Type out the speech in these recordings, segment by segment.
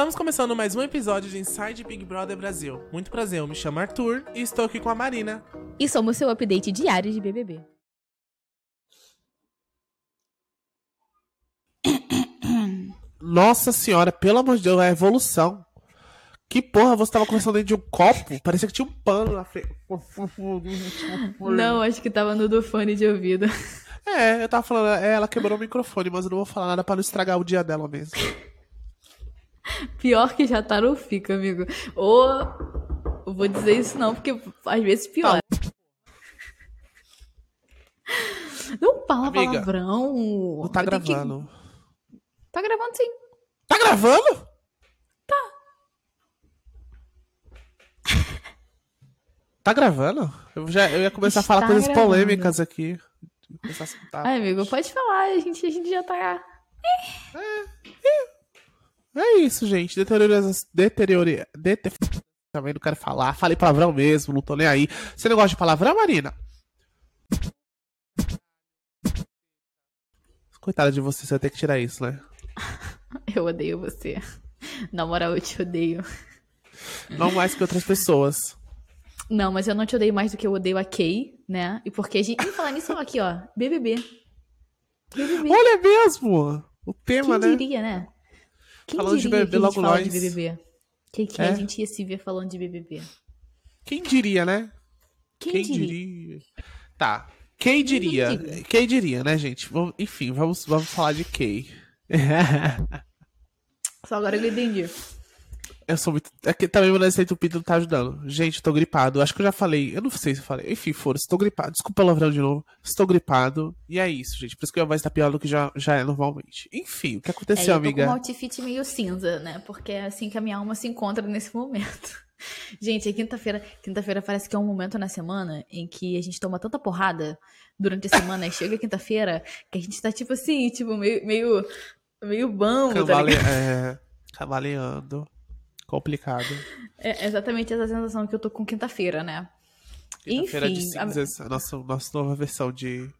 Estamos começando mais um episódio de Inside Big Brother Brasil. Muito prazer, eu me chamo Arthur e estou aqui com a Marina. E somos seu update diário de BBB. Nossa senhora, pelo amor de Deus, é a evolução. Que porra, você tava conversando dentro de um copo? Parecia que tinha um pano na frente. Não, acho que tava no do fone de ouvido. É, eu tava falando, é, ela quebrou o microfone, mas eu não vou falar nada pra não estragar o dia dela mesmo. Pior que já tá, não fica, amigo. Ou. Eu vou dizer isso não, porque às vezes pior. Não fala Amiga, palavrão. Não tá Eu tenho que- gravando. Tá gravando sim. Tá gravando? Tá gravando? Eu, já, eu ia começar a falar Está coisas gravando. polêmicas aqui. Começar a soltar. Ai, amigo, pode falar. A gente, a gente já tá. É isso, gente. Deteriora. Deteriore. Dete... Também não quero falar. Falei palavrão mesmo, não tô nem aí. Você não gosta de palavrão, Marina? Coitada de você, você vai ter que tirar isso, né? Eu odeio você. Na moral, eu te odeio. Não mais que outras pessoas. Não, mas eu não te odeio mais do que eu odeio a Kay, né? E porque a gente. E falar nisso aqui, ó. BBB. BBB. Olha mesmo! O tema, Quem né? diria, né? Quem Falando de diria BBB, logo nós. de BBB? Que, que É. a gente ia se ver falando de BBB? Quem diria, né? Quem, diria? Tá. Quem diria? diria. Quem diria, né, gente? Vamos- Enfim, vamos, vamos falar de Kay. Só agora eu entendi. Eu sou muito. É que também meu nariz entupido não tá ajudando. Gente, eu tô gripado. Acho que eu já falei. Eu não sei se eu falei. Enfim, foda-se. Tô gripado. Desculpa o palavrão de novo. Estou gripado. E é isso, gente. Por isso que a voz tá pior do que já, já é normalmente. Enfim, o que É, aconteceu, eu tô com amiga? um outfit meio cinza, né? Porque é assim que a minha alma se encontra nesse momento. Gente, é quinta-feira. Quinta-feira parece que é um momento na semana em que a gente toma tanta porrada durante a semana e chega quinta-feira que a gente tá tipo assim, tipo, meio, meio, meio bambo, tá Cavale... ligado? É... Cavaleando. Complicado. É exatamente essa sensação que eu tô com quinta-feira, né? Quinta-feira de cinzas. A nossa, nossa nova versão de.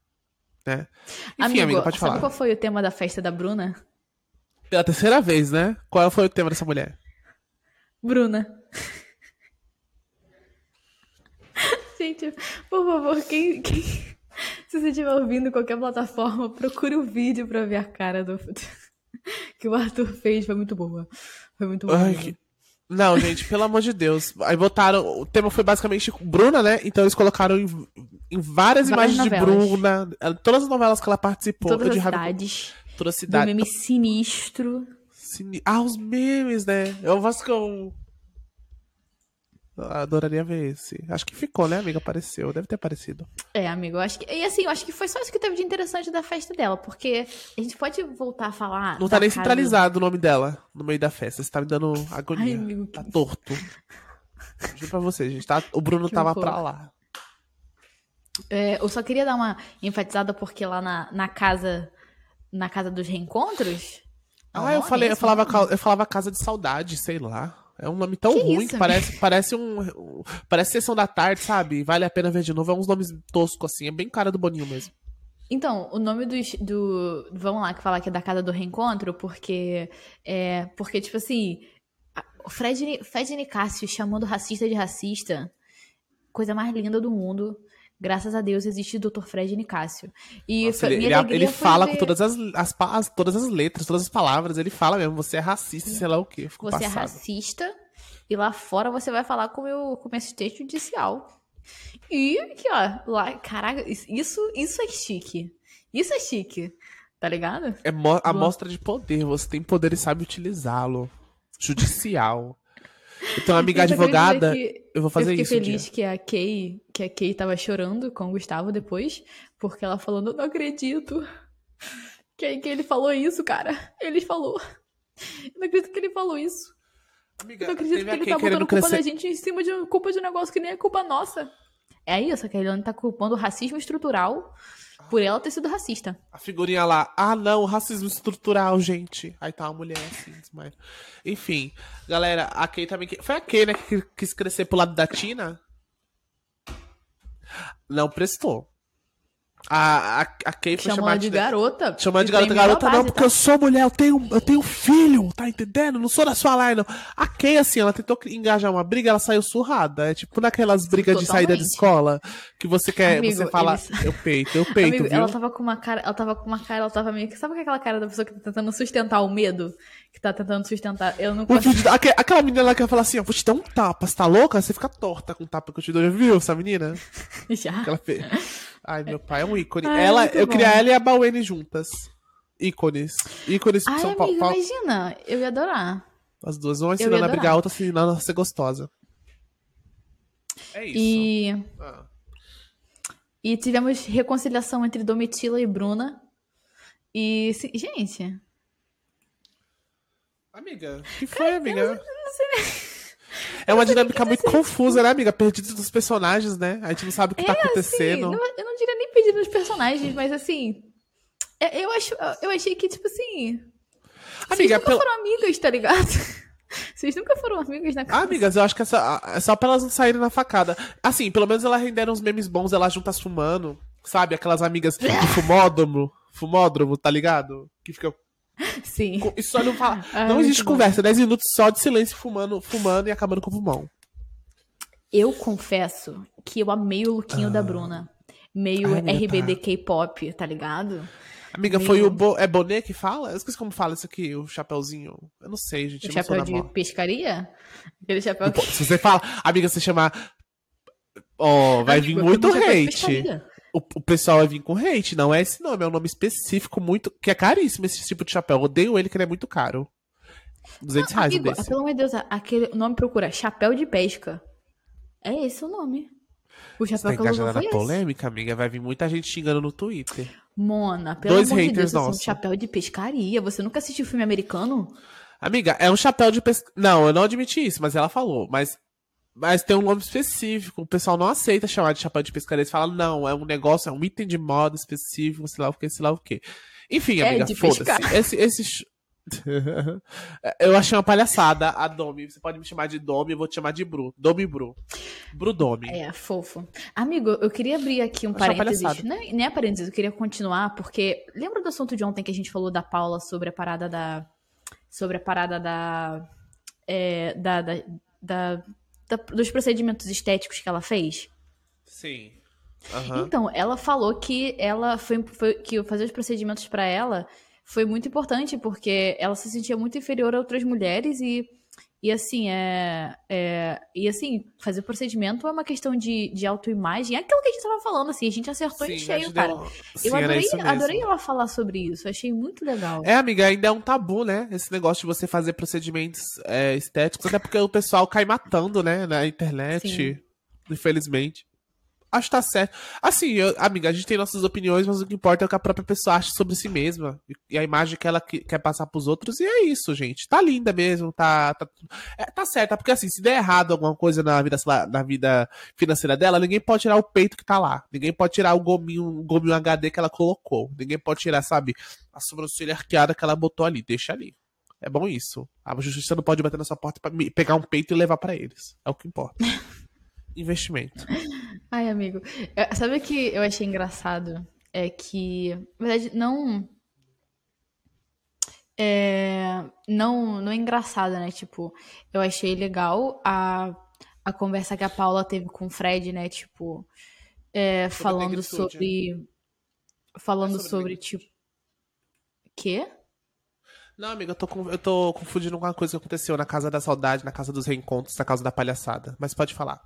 Né? Enfim, Amigo, amiga, pode sabe falar. qual foi o tema da festa da Bruna? Pela terceira vez, né? Qual foi o tema dessa mulher? Bruna. Gente, por favor, quem, quem- se você estiver ouvindo qualquer plataforma, procure o vídeo pra ver a cara do que o Arthur fez. Foi muito boa. Foi muito boa. Ai, que- Não, gente, pelo amor de Deus. Aí botaram. O tema foi basicamente Bruna, né? Então eles colocaram em, em várias, Várias imagens novelas. de Bruna. eh, Todas as novelas que ela participou. Todas as cidades. Toda a Do cidade. meme sinistro. Cine- Ah, os memes, né? Eu Vascão. Eu adoraria ver esse. Acho que ficou, né, amiga? Apareceu. Deve ter aparecido. É, amigo, acho que. E assim, eu acho que foi só isso que teve de interessante da festa dela, porque a gente pode voltar a falar. Não tá nem centralizado o nome dela no meio da festa. Você tá me dando agonia. Ai, amigo, que- Tá torto. Juro pra você, gente. Tá... O Bruno Que tava horror. pra lá. É, eu só queria dar uma enfatizada porque lá na, na casa na casa dos reencontros. Ah, eu Olha, falei, eu falava, eu falava Casa de Saudade, sei lá. É um nome tão Que ruim isso, que parece, parece um, Parece sessão da tarde, sabe? Vale a pena ver de novo. É uns nomes toscos, assim. É bem cara do Boninho mesmo. Então, o nome dos, do. Vamos lá, que falar que é da casa do reencontro, porque. É, porque, tipo assim. O Fred, Fred Nicásio chamando racista de racista. Coisa mais linda do mundo. Graças a Deus existe o Dr. Fred Nicásio. E Nossa, foi- ele, ele, ele fala ver- com todas as, as, as- todas as letras, todas as palavras. Ele fala mesmo, você é racista, sei lá o quê. Fico Você é racista e lá fora você vai falar com o meu, com o meu assistente judicial. E aqui, ó, lá, caraca, isso, isso é chique. Isso é chique, tá ligado? É mo- a mostra de poder. Você tem poder e sabe utilizá-lo. Judicial. Então, amiga advogada, eu vou fazer eu fiquei isso. um feliz dia. que a Kay, que a Kay tava chorando com o Gustavo depois, porque ela falando, eu não acredito. Que, que ele falou isso, cara. Ele falou. Eu não acredito que ele falou isso. Amiga, Eu não acredito que ele tá botando culpa crescer- da gente em cima de culpa de um negócio que nem é culpa nossa. É isso, que a Eliane tá culpando o racismo estrutural por ela ter sido racista. A figurinha lá, ah não, racismo estrutural, gente. Aí tá uma mulher assim, desmaia. Enfim, galera, a Kay também. Foi a Kay, né, que quis crescer pro lado da Tina? Não prestou. A, a, a Kay foi chamada ela de garota. Chamando de garota, garota não, base, porque tá? eu sou mulher, eu tenho, eu tenho filho, tá entendendo? Não sou da sua line, não. A Kay, assim, ela tentou engajar uma briga, ela saiu surrada. É tipo naquelas brigas de saída de Totalmente. escola, que você quer, Amigo, você fala, eles- eu peito, eu peito, Amigo, viu? ela tava com uma cara, ela tava com uma cara, ela tava meio que. Sabe aquela cara da pessoa que tá tentando sustentar o medo? Que tá tentando sustentar. Eu não consigo. vídeo, aque- aquela menina lá que fala assim, ó, vou te dar um tapa, você tá louca? Você fica torta com o tapa que eu te dou, já viu essa menina? Já. Que ela fez. Ai, meu pai é um ícone. Ai, ela, eu bom. queria ela e a Baweni juntas. Ícones. Ícones Ai, São Paulo. imagina. Eu ia adorar. As duas, uma ia ensinando a brigar, a outra ensinando a ser gostosa. É isso. E, Ah. e tivemos reconciliação entre Domitila e Bruna. E, se- gente, Amiga, que foi, amiga? É uma dinâmica muito confusa, né, amiga? Perdida dos personagens, né? A gente não sabe o que tá assim, acontecendo. não- eu não diria nem pedir nos personagens, mas assim. é- Eu, acho, eu achei que, tipo assim. Vocês Amiga, nunca pelo- foram amigas, tá ligado? Vocês nunca foram amigas na casa. amigas, eu acho que essa, é só pra elas não saírem na facada. Assim, pelo menos elas renderam uns memes bons, elas juntas fumando. Sabe? Aquelas amigas de fumódromo. Fumódromo, tá ligado? Que fica. Sim. Isso só não fala. Ah, não existe conversa. 10 minutos só de silêncio fumando, fumando e acabando com o pulmão. Eu confesso que eu amei o lookinho da Bruna. Meio Ah. Ai, RBD K-pop, tá ligado? Amiga, Amigo. foi o. Bo... É Bonet que fala? Eu esqueci como fala isso aqui, o chapeuzinho. Eu não sei, gente. O chapéu de pescaria? Aquele chapéu que. Se você fala, amiga, você chamar. Ó, vai vir Amigo, muito hate. O, o pessoal vai vir com hate. Não é esse nome, é um nome específico muito. que é caríssimo esse tipo de chapéu. Eu odeio ele, que ele é muito caro. 200 reais um desse. pelo amor de Deus, aquele o nome procura chapéu de pesca. É esse o nome. O Você tá chapéu que ela usou engajada na polêmica, amiga? Vai vir muita gente xingando no Twitter. Mona, pelo Dois amor de Deus, é um chapéu de pescaria. Você nunca assistiu filme americano? Amiga, é um chapéu de pesca. Não, eu não admiti isso, mas ela falou. Mas, mas tem um nome específico. O pessoal não aceita chamar de chapéu de pescaria. Eles falam, não, é um negócio, é um item de moda específico, sei lá o que, sei lá o que. Enfim, É, amiga, foda-se. Esse, esse. eu achei uma palhaçada a Domi. Você pode me chamar de Domi, eu vou te chamar de Bru. Domi Bru. Bru Domi. É, fofo. Amigo, eu queria abrir aqui um Achei parênteses. Nem, nem é parênteses, eu queria continuar, porque lembra do assunto de ontem que a gente falou da Paula sobre a parada da. Sobre a parada da. é, da, da, da- da- dos procedimentos estéticos que ela fez? Sim. Aham. Então, ela falou que ela foi, foi- que fazer os procedimentos pra ela foi muito importante porque ela se sentia muito inferior a outras mulheres e e assim é, é e assim fazer procedimento é uma questão de, de autoimagem é aquilo que a gente tava falando assim a gente acertou em Sim, cheio acho cara deu- eu Sim, era adorei, adorei ela falar sobre isso achei muito legal É, amiga, ainda é um tabu, né? Esse negócio de você fazer procedimentos é, estéticos, até porque o pessoal cai matando, né? Na internet, Sim. infelizmente. Acho que tá certo. Assim, eu- amiga, a gente tem nossas opiniões, mas o que importa é o que a própria pessoa acha sobre si mesma. E, a imagem que ela que- quer passar pros outros. E é isso, gente. Tá linda mesmo, tá. Tá, é, tá certo. Porque assim, se der errado alguma coisa na vida, lá, na vida financeira dela, ninguém pode tirar o peito que tá lá. Ninguém pode tirar o gominho, o gominho HD que ela colocou. Ninguém pode tirar, sabe, a sobrancelha arqueada que ela botou ali. Deixa ali. É bom isso. A justiça não pode bater na sua porta pra me- pegar um peito e levar pra eles. É o que importa. Investimento. Ai amigo sabe o que eu achei engraçado é que na verdade não é, não não é engraçado né tipo eu achei legal a, a conversa que a Paula teve com o Fred né tipo é, falando negritude. sobre falando É sobre sobre tipo quê Não, amiga, eu tô, com- eu tô confundindo com uma coisa que aconteceu na Casa da Saudade, na Casa dos Reencontros, na Casa da Palhaçada. Mas pode falar.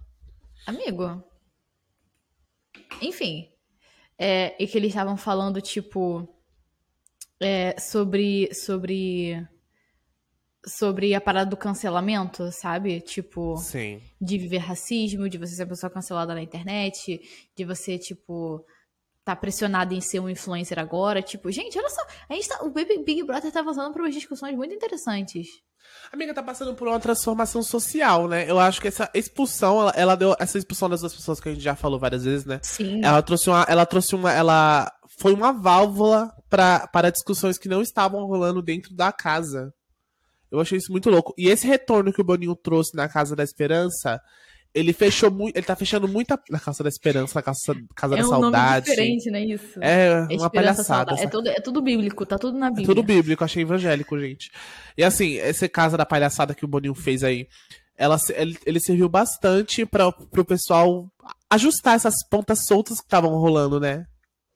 Amigo. Enfim. É, e que eles estavam falando, tipo. é, sobre. Sobre. Sobre a parada do cancelamento, sabe? Tipo, Sim. de viver racismo, de você ser uma pessoa cancelada na internet, de você, tipo, tá pressionado em ser um influencer agora. Tipo, gente, olha só. A gente tá, o Big Big Brother tá avançando por umas discussões muito interessantes. Amiga, tá passando por uma transformação social, né? Eu acho que essa expulsão, ela, ela deu. Essa expulsão das duas pessoas que a gente já falou várias vezes, né? Sim. Ela trouxe uma. Ela trouxe uma. Ela foi uma válvula pra, para discussões que não estavam rolando dentro da casa. Eu achei isso muito louco. E esse retorno que o Boninho trouxe na Casa da Esperança, Ele fechou muito. Ele tá fechando muita. Na Casa da Esperança, na Casa, casa é da um Saudade. Nome diferente, não é isso? É uma palhaçada. É tudo, é tudo bíblico, tá tudo na Bíblia. É tudo bíblico, achei evangélico, gente. E assim, essa casa da palhaçada que o Boninho fez aí, ela, ele, ele serviu bastante para pro pessoal ajustar essas pontas soltas que estavam rolando, né?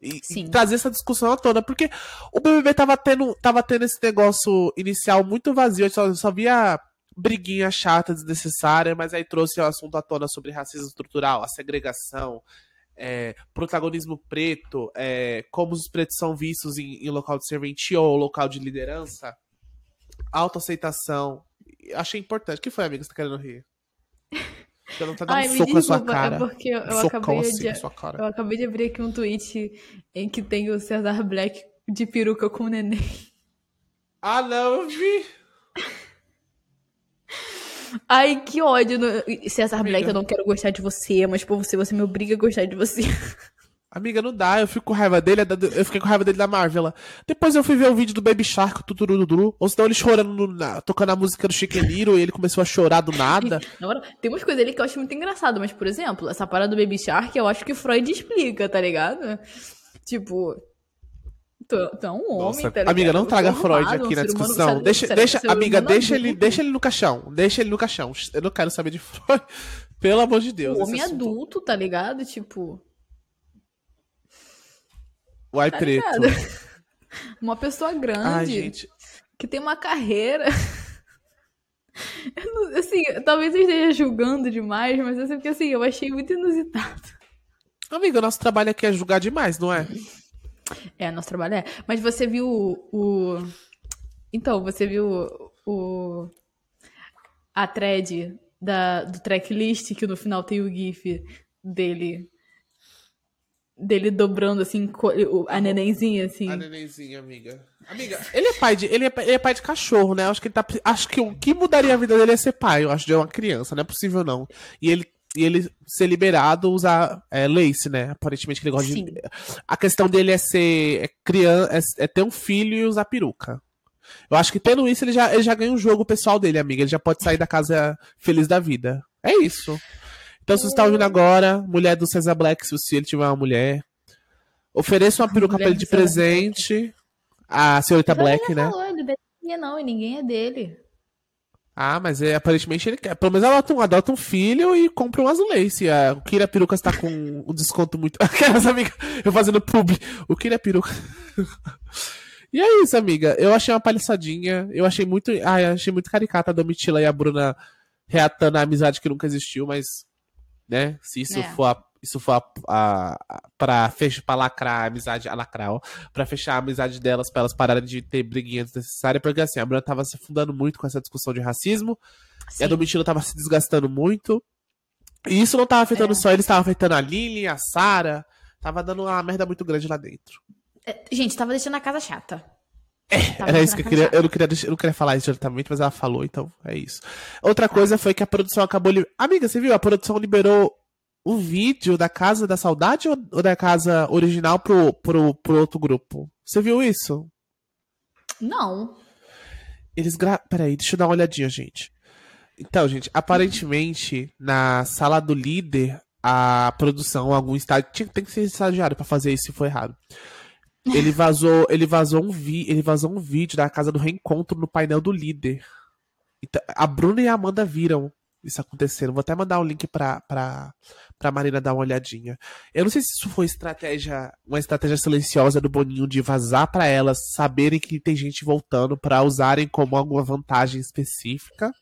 E, e, trazer essa discussão à tona, porque o BBB tava tendo, tava tendo esse negócio inicial muito vazio, eu só, só via briguinha chata, desnecessária, mas aí trouxe o assunto à tona sobre racismo estrutural, a segregação, é, protagonismo preto, é, como os pretos são vistos em, em local de serventia ou local de liderança, autoaceitação. Achei importante. O que foi, amiga, você tá querendo rir? Você não tá dando Ai, soco na sua cara. É porque eu, eu acabei assim, de, eu acabei de abrir aqui um tweet em que tem o Cesar Black de peruca com o neném. Ah, não, eu vi! Ai, que ódio. No... Cesar Amiga. Black, eu não quero gostar de você, mas por você, você me obriga a gostar de você. Amiga, não dá, eu fico com raiva dele, eu fiquei com raiva dele da Marvel. Depois eu fui ver o vídeo do Baby Shark, Tuturuduru, ou senão ele chorando, na, tocando a música do Little e ele começou a chorar do nada. Agora, tem umas coisas ali que eu acho muito engraçado, mas, por exemplo, essa parada do Baby Shark, eu acho que Freud explica, tá ligado? Tipo, É um homem, Nossa, tá Amiga, não traga Freud aqui na discussão. Deixa, deixa, amiga, deixa ele, deixa ele no caixão. Deixa ele no caixão. Eu não quero saber de Freud. Pelo amor de Deus. Um homem adulto, tá ligado? Tipo. Uai, tá preto. Uma pessoa grande. Ai, gente. Que tem uma carreira. Não, assim, talvez eu esteja julgando demais, mas assim, porque assim, eu achei muito inusitado. Amiga, o nosso trabalho aqui é julgar demais, não é? É, nosso trabalho é. Mas você viu o. Então, você viu o. A thread da, do tracklist que no final tem o GIF dele. Dele dobrando assim a nenenzinha, assim. A nenenzinha, amiga. Amiga, ele é pai de, ele é, ele é pai de cachorro, né? Acho que tá. Acho que o que mudaria a vida dele é ser pai, eu acho, de uma criança, não é possível, não. E ele e ele ser liberado usar é, lace, né? Aparentemente ele gosta Sim. de. A questão dele é ser é criança, é, é, ter um filho e usar peruca. Eu acho que tendo isso, ele já, ele já ganha um jogo pessoal dele, amiga. Ele já pode sair da casa feliz da vida. É isso. Então, se você está ouvindo agora, mulher do Cesar Black, se ele tiver uma mulher, ofereça uma peruca pra ele de presente. A senhorita Black, né? Falou, ele não, e ninguém é dele. Ah, mas é, aparentemente ele quer. Pelo menos adota um, adota um filho e compra um azulejo. A, o Kira Peruca está com um desconto muito. Aquelas amigas, eu fazendo pub. O Kira Peruca. e é isso, amiga. Eu achei uma palhaçadinha. Eu achei muito. Eu achei muito caricata a Domitila e a Bruna reatando a amizade que nunca existiu, mas. Né? Se isso é. for a isso foi a, a, a, pra, fech, pra lacrar a amizade, a lacrar, ó, pra fechar a amizade delas, pra elas pararem de ter briguinha desnecessária, porque assim, a Bruna tava se afundando muito com essa discussão de racismo, Sim. e a Domitila tava se desgastando muito, e isso não tava afetando é. só eles, tava afetando a Lily, a Sara, tava dando uma merda muito grande lá dentro. É, gente, tava deixando a casa chata. É, era isso que eu queria. Eu não queria, eu não queria falar isso diretamente, mas ela falou, então é isso. Outra coisa foi que a produção acabou. Amiga, você viu? A produção liberou o vídeo da Casa da Saudade ou, da casa original pro, pro, pro outro grupo? Você viu isso? Não. Eles gra... Peraí, deixa eu dar uma olhadinha, gente. Então, gente, aparentemente, na sala do líder, a produção, algum estágio. Tinha, tem que ser estagiário para fazer isso se for errado. Ele vazou, ele vazou um vi, ele vazou um vídeo da casa do reencontro no painel do líder. Então, a Bruna e a Amanda viram isso acontecendo. Vou até mandar o link pra, pra, pra Marina dar uma olhadinha. Eu não sei se isso foi estratégia, uma estratégia silenciosa do Boninho de vazar para elas saberem que tem gente voltando para usarem como alguma vantagem específica.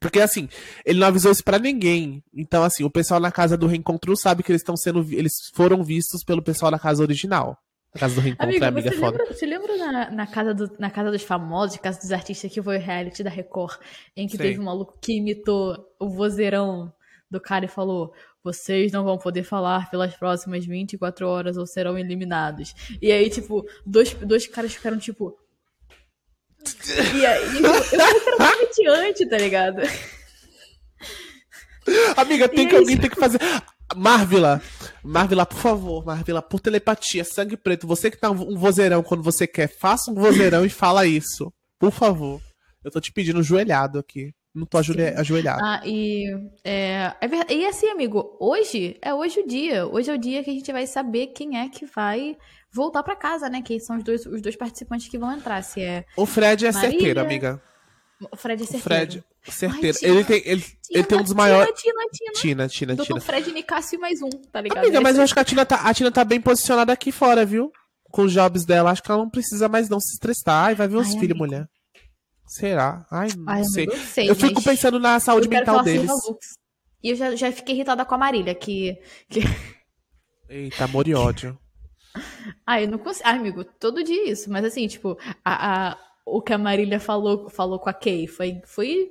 Porque assim, ele não avisou isso para ninguém. Então assim, o pessoal na casa do reencontro sabe que eles estão sendo eles foram vistos pelo pessoal da casa original. Na casa do reencontro, amiga, amiga você foda. Lembra, você lembra na, na, casa do, na casa dos famosos, casa dos artistas que foi o reality da Record, em que Sim. teve um maluco que imitou o vozeirão do cara e falou: vocês não vão poder falar pelas próximas 24 horas ou serão eliminados. E aí, tipo, dois, dois caras ficaram tipo. E aí, eu, eu era comediante, tá ligado? Amiga, tem e que alguém tem que fazer. Marvila, Marvila, por favor, Marvila, por telepatia, sangue preto, você que tá um vozeirão quando você quer, faça um vozeirão e fala isso. Por favor. Eu tô te pedindo joelhado aqui. Não tô ajoelhado. ajoelhado. Ah, e, é, é ver- e assim, amigo, hoje é hoje o dia. Hoje é o dia que a gente vai saber quem é que vai voltar pra casa, né? Quem são os dois, os dois participantes que vão entrar. Se é O Fred é Marília. certeiro, amiga. O Fred é O certeiro. Fred, certeiro. Tina, ele, tem, ele, ele tem um dos maiores. Tina, Tina, Tina, Tina, Tina. Tina. Doutor Fred Nicásio mais um, tá ligado? Amiga, mas eu acho que a Tina, tá, a Tina tá bem posicionada aqui fora, viu? Com os jobs dela. Acho que ela não precisa mais não se estressar. Ai, vai ver os Ai, filhos, mulher. Será? Ai, não Ai, sei. eu sei, Eu fico pensando na saúde mental deles. E eu já, já fiquei irritada com a Marília, que. que... Eita, amor e ódio. Ai, eu não consigo. Ai, amigo, todo dia isso. Mas assim, tipo, a, a- o que a Marília falou, falou com a Kay foi, foi,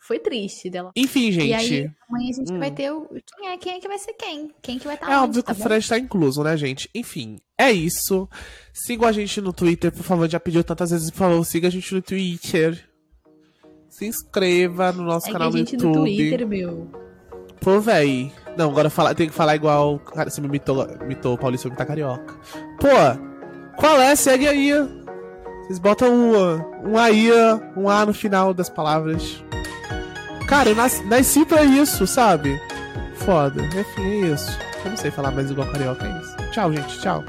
foi triste dela. Enfim, gente. E aí, amanhã a gente Hum. vai ter o. Quem é, quem é que vai ser quem? Quem que vai estar É onde, óbvio tá que o bom? Fred tá incluso, né, gente? Enfim, é isso. Sigam a gente no Twitter, por favor. Já pediu tantas vezes, por favor, siga a gente no Twitter. Se inscreva no nosso Segue canal a no gente YouTube. no Twitter, meu. Pô, véi. Não, agora fala, tem que falar igual. Cara, você me imitou, imitou o Paulista me tá carioca. Pô, qual é? Segue aí. Vocês botam um, um aí, um A no final das palavras. Cara, eu nasci, nasci pra isso, sabe? Foda. Enfim, é isso. Eu não sei falar mais igual carioca, é isso. Tchau, gente. Tchau.